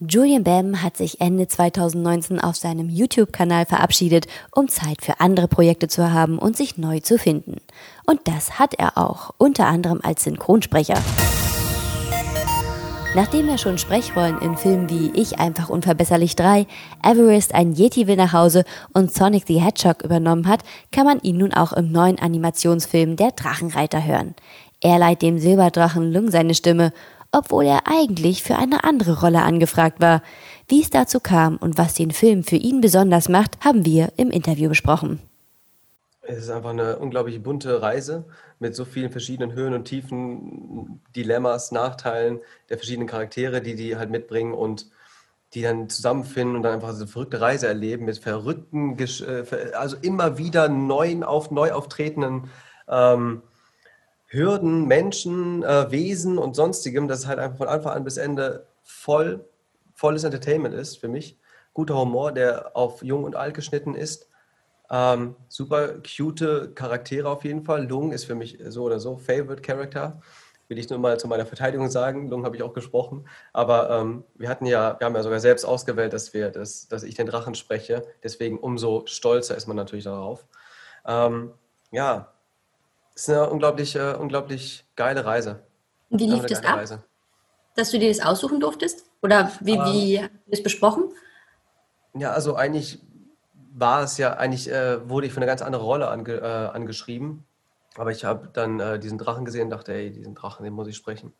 Julian Bam hat sich Ende 2019 auf seinem YouTube-Kanal verabschiedet, um Zeit für andere Projekte zu haben und sich neu zu finden. Und das hat er auch, unter anderem als Synchronsprecher. Nachdem er schon Sprechrollen in Filmen wie Ich einfach unverbesserlich 3, Everest ein Yeti will nach Hause und Sonic the Hedgehog übernommen hat, kann man ihn nun auch im neuen Animationsfilm Der Drachenreiter hören. Er leiht dem Silberdrachen Lung seine Stimme obwohl er eigentlich für eine andere Rolle angefragt war. Wie es dazu kam und was den Film für ihn besonders macht, haben wir im Interview besprochen. Es ist einfach eine unglaublich bunte Reise mit so vielen verschiedenen Höhen und Tiefen, Dilemmas, Nachteilen der verschiedenen Charaktere, die die halt mitbringen und die dann zusammenfinden und dann einfach so eine verrückte Reise erleben mit verrückten, äh, also immer wieder neuen, auf, neu auftretenden ähm, Hürden, Menschen, äh, Wesen und sonstigem, dass es halt einfach von Anfang an bis Ende voll, volles Entertainment ist für mich. Guter Humor, der auf jung und alt geschnitten ist. Ähm, super cute Charaktere auf jeden Fall. Lung ist für mich so oder so Favorite Character. Will ich nur mal zu meiner Verteidigung sagen. Lung habe ich auch gesprochen. Aber ähm, wir hatten ja, wir haben ja sogar selbst ausgewählt, dass wir, das, dass ich den Drachen spreche. Deswegen umso stolzer ist man natürlich darauf. Ähm, ja, ist eine unglaublich, äh, unglaublich geile Reise. Wie lief das ab? Reise. Dass du dir das aussuchen durftest? Oder wie, um, wie habt ihr das besprochen? Ja, also eigentlich war es ja, eigentlich äh, wurde ich für eine ganz andere Rolle ange, äh, angeschrieben. Aber ich habe dann äh, diesen Drachen gesehen und dachte, ey, diesen Drachen, den muss ich sprechen.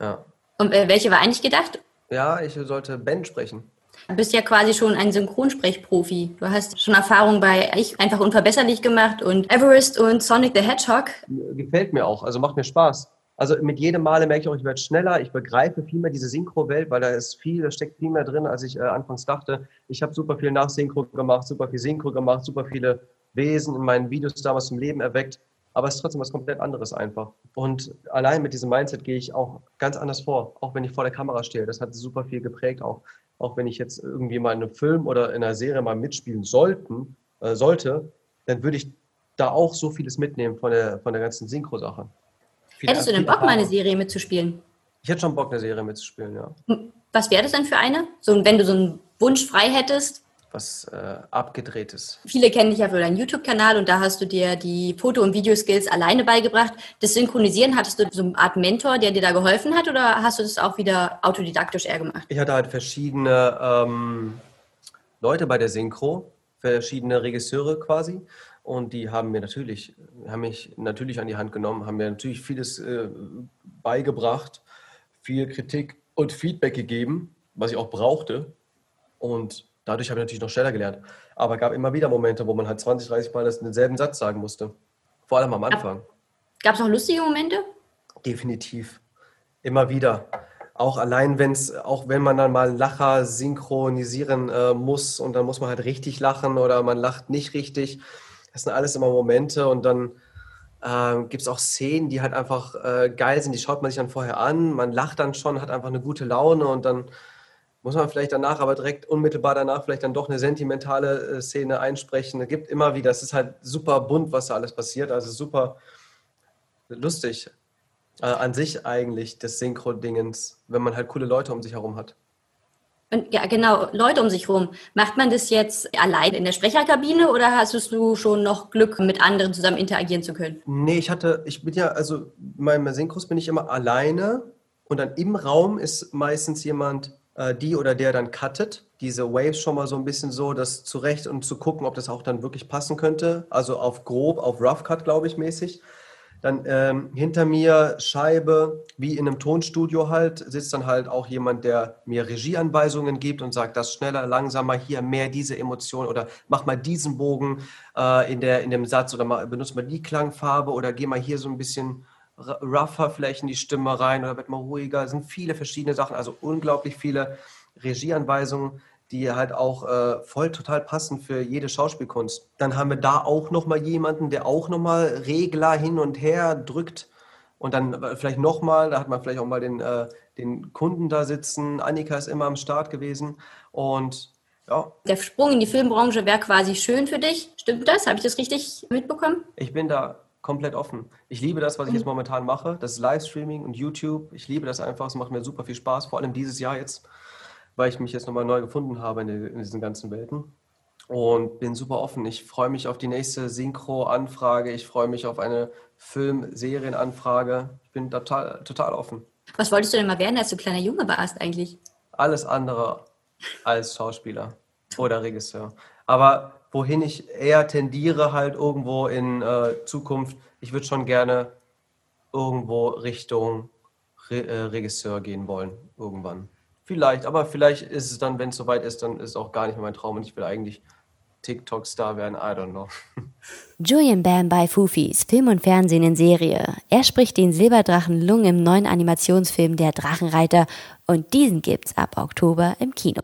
Ja. Und äh, welche war eigentlich gedacht? Ja, ich sollte Ben sprechen. Du bist ja quasi schon ein Synchronsprechprofi. Du hast schon Erfahrung bei Ich einfach unverbesserlich gemacht und Everest und Sonic the Hedgehog. Gefällt mir auch, also macht mir Spaß. Also mit jedem Male merke ich auch, ich werde schneller, ich begreife viel mehr diese Synchro-Welt, weil da ist viel, da steckt viel mehr drin, als ich äh, anfangs dachte. Ich habe super viel Nachsynchro gemacht, super viel Synchro gemacht, super viele Wesen in meinen Videos damals zum Leben erweckt. Aber es ist trotzdem was komplett anderes einfach. Und allein mit diesem Mindset gehe ich auch ganz anders vor, auch wenn ich vor der Kamera stehe. Das hat super viel geprägt auch auch wenn ich jetzt irgendwie mal in einem Film oder in einer Serie mal mitspielen sollten, äh, sollte, dann würde ich da auch so vieles mitnehmen von der, von der ganzen Synchro-Sache. Hättest du denn Bock, mal eine Serie mitzuspielen? Ich hätte schon Bock, eine Serie mitzuspielen, ja. Hm, was wäre das denn für eine? So, wenn du so einen Wunsch frei hättest? Was äh, abgedrehtes. Viele kennen dich ja für deinen YouTube-Kanal und da hast du dir die Foto- und Videoskills alleine beigebracht. Das Synchronisieren, hattest du so eine Art Mentor, der dir da geholfen hat oder hast du das auch wieder autodidaktisch eher gemacht? Ich hatte halt verschiedene ähm, Leute bei der Synchro, verschiedene Regisseure quasi. Und die haben mir natürlich, haben mich natürlich an die Hand genommen, haben mir natürlich vieles äh, beigebracht, viel Kritik und Feedback gegeben, was ich auch brauchte. Und Dadurch habe ich natürlich noch schneller gelernt. Aber es gab immer wieder Momente, wo man halt 20, 30 Mal denselben Satz sagen musste. Vor allem am Anfang. Gab es noch lustige Momente? Definitiv. Immer wieder. Auch allein, wenn's, auch wenn man dann mal Lacher synchronisieren äh, muss und dann muss man halt richtig lachen oder man lacht nicht richtig. Das sind alles immer Momente und dann äh, gibt es auch Szenen, die halt einfach äh, geil sind. Die schaut man sich dann vorher an, man lacht dann schon, hat einfach eine gute Laune und dann muss man vielleicht danach aber direkt unmittelbar danach vielleicht dann doch eine sentimentale äh, Szene einsprechen. Es gibt immer wieder, es ist halt super bunt, was da alles passiert, also super lustig äh, an sich eigentlich des Synchro-Dingens, wenn man halt coole Leute um sich herum hat. Und ja, genau, Leute um sich herum. Macht man das jetzt allein in der Sprecherkabine oder hast du schon noch Glück, mit anderen zusammen interagieren zu können? Nee, ich hatte, ich bin ja, also beim Synchros bin ich immer alleine und dann im Raum ist meistens jemand, äh, die oder der dann cuttet. Diese Waves schon mal so ein bisschen so, das zurecht und zu gucken, ob das auch dann wirklich passen könnte. Also auf grob, auf Rough Cut, glaube ich, mäßig. Dann ähm, hinter mir Scheibe, wie in einem Tonstudio halt, sitzt dann halt auch jemand, der mir Regieanweisungen gibt und sagt, das schneller, langsamer, hier mehr diese Emotion oder mach mal diesen Bogen äh, in, der, in dem Satz oder mal, benutzt mal die Klangfarbe oder geh mal hier so ein bisschen rougher vielleicht in die Stimme rein oder wird mal ruhiger. Es sind viele verschiedene Sachen, also unglaublich viele Regieanweisungen, die halt auch äh, voll total passen für jede Schauspielkunst. Dann haben wir da auch nochmal jemanden, der auch nochmal Regler hin und her drückt und dann äh, vielleicht nochmal, da hat man vielleicht auch mal den, äh, den Kunden da sitzen. Annika ist immer am Start gewesen und ja. Der Sprung in die Filmbranche wäre quasi schön für dich. Stimmt das? Habe ich das richtig mitbekommen? Ich bin da komplett offen. Ich liebe das, was ich jetzt momentan mache. Das ist Livestreaming und YouTube. Ich liebe das einfach. Es macht mir super viel Spaß, vor allem dieses Jahr jetzt. weil ich mich jetzt nochmal neu gefunden habe in, in diesen ganzen Welten und bin super offen. Ich freue mich auf die nächste Synchro-Anfrage. Ich freue mich auf eine Film-Serien-Anfrage. Ich bin total, total offen. Was wolltest du denn mal werden, als du kleiner Junge warst eigentlich? Alles andere als Schauspieler oder Regisseur. Aber wohin ich eher tendiere, halt irgendwo in äh, Zukunft, ich würde schon gerne irgendwo Richtung Re äh, Regisseur gehen wollen, irgendwann. Vielleicht, aber vielleicht ist es dann, wenn es soweit ist, dann ist es auch gar nicht mehr mein Traum und ich will eigentlich TikTok-Star werden, I don't know. Julian Bam bei Fufis, Film und Fernsehen in Serie. Er spricht den Silberdrachen Lung im neuen Animationsfilm Der Drachenreiter und diesen gibt's ab Oktober im Kino.